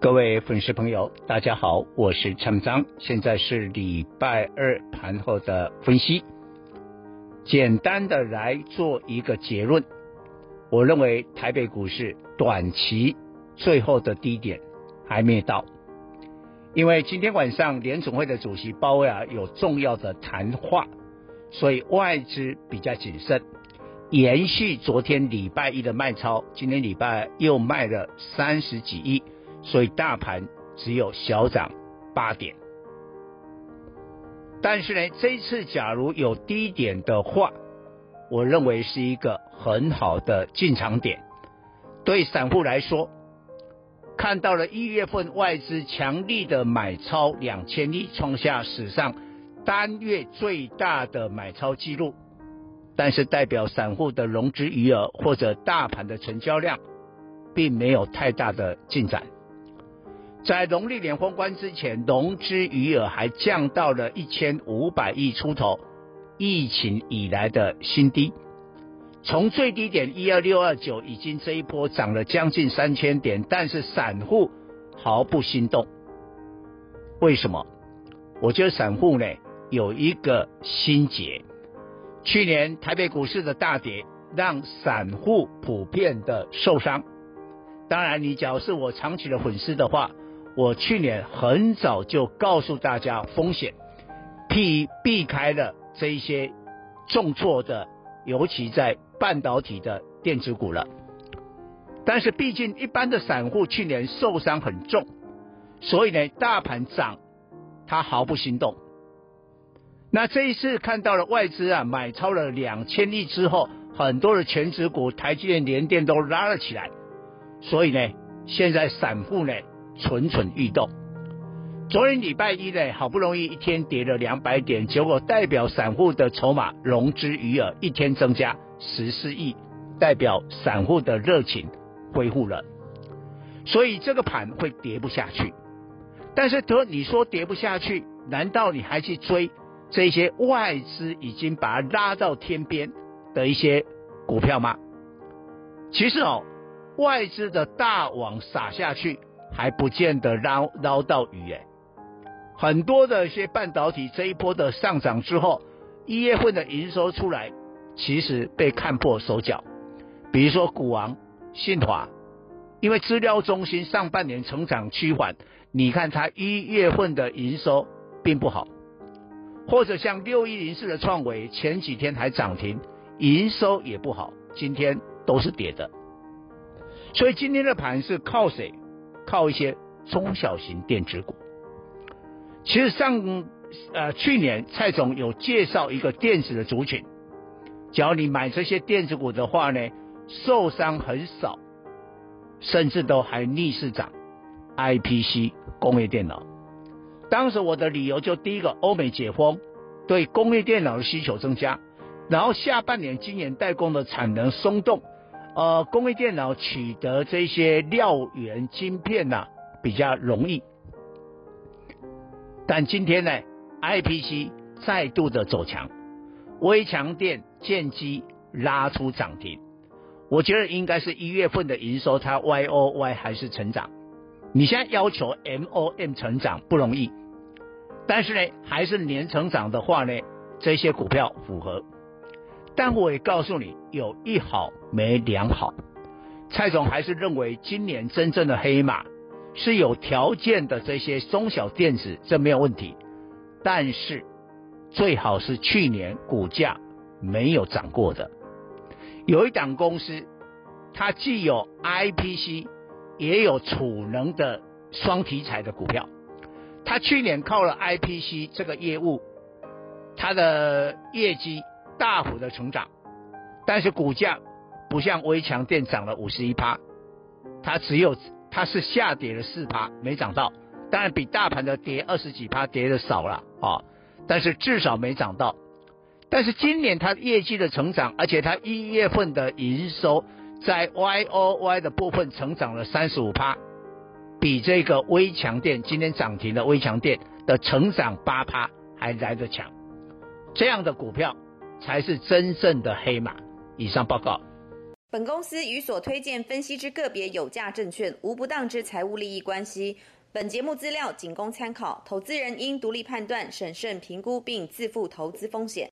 各位粉丝朋友，大家好，我是陈章，现在是礼拜二盘后的分析。简单的来做一个结论，我认为台北股市短期最后的低点还没到，因为今天晚上联总会的主席鲍威尔有重要的谈话，所以外资比较谨慎，延续昨天礼拜一的卖超，今天礼拜又卖了三十几亿。所以大盘只有小涨八点，但是呢，这次假如有低点的话，我认为是一个很好的进场点。对散户来说，看到了一月份外资强力的买超两千亿，创下史上单月最大的买超记录，但是代表散户的融资余额或者大盘的成交量，并没有太大的进展。在农历年封关之前，融资余额还降到了一千五百亿出头，疫情以来的新低。从最低点一二六二九，已经这一波涨了将近三千点，但是散户毫不心动。为什么？我觉得散户呢有一个心结。去年台北股市的大跌，让散户普遍的受伤。当然，你假如是我长期的粉丝的话。我去年很早就告诉大家风险，避避开了这一些重挫的，尤其在半导体的电子股了。但是毕竟一般的散户去年受伤很重，所以呢，大盘涨，他毫不心动。那这一次看到了外资啊买超了两千亿之后，很多的全职股，台积电、联电都拉了起来，所以呢，现在散户呢。蠢蠢欲动。昨天礼拜一呢，好不容易一天跌了两百点，结果代表散户的筹码融资余额一天增加十四亿，代表散户的热情恢复了。所以这个盘会跌不下去。但是得你说跌不下去，难道你还去追这些外资已经把它拉到天边的一些股票吗？其实哦，外资的大网撒下去。还不见得捞捞到鱼哎，很多的一些半导体这一波的上涨之后，一月份的营收出来，其实被看破手脚。比如说股王信华，因为资料中心上半年成长趋缓，你看它一月份的营收并不好。或者像六一零四的创维，前几天还涨停，营收也不好，今天都是跌的。所以今天的盘是靠谁？靠一些中小型电子股。其实上呃去年蔡总有介绍一个电子的族群，只要你买这些电子股的话呢，受伤很少，甚至都还逆势涨。IPC 工业电脑，当时我的理由就第一个，欧美解封，对工业电脑的需求增加，然后下半年晶圆代工的产能松动。呃，工业电脑取得这些料源晶片呐、啊，比较容易。但今天呢，IPC 再度的走强，微强电、建机拉出涨停。我觉得应该是一月份的营收，它 YOY 还是成长。你现在要求 MOM 成长不容易，但是呢，还是年成长的话呢，这些股票符合。但我也告诉你，有一好没两好。蔡总还是认为今年真正的黑马是有条件的这些中小电子，这没有问题。但是最好是去年股价没有涨过的。有一档公司，它既有 IPC，也有储能的双题材的股票。它去年靠了 IPC 这个业务，它的业绩。大幅的成长，但是股价不像微强电涨了五十一趴，它只有它是下跌了四趴，没涨到，当然比大盘的跌二十几趴跌的少了啊，但是至少没涨到。但是今年它业绩的成长，而且它一月份的营收在 Y O Y 的部分成长了三十五趴，比这个微强电今天涨停的微强电的成长八趴还来得强。这样的股票才是真正的黑马。以上报告。本公司与所推荐分析之个别有价证券无不当之财务利益关系。本节目资料仅供参考，投资人应独立判断、审慎评估并自负投资风险。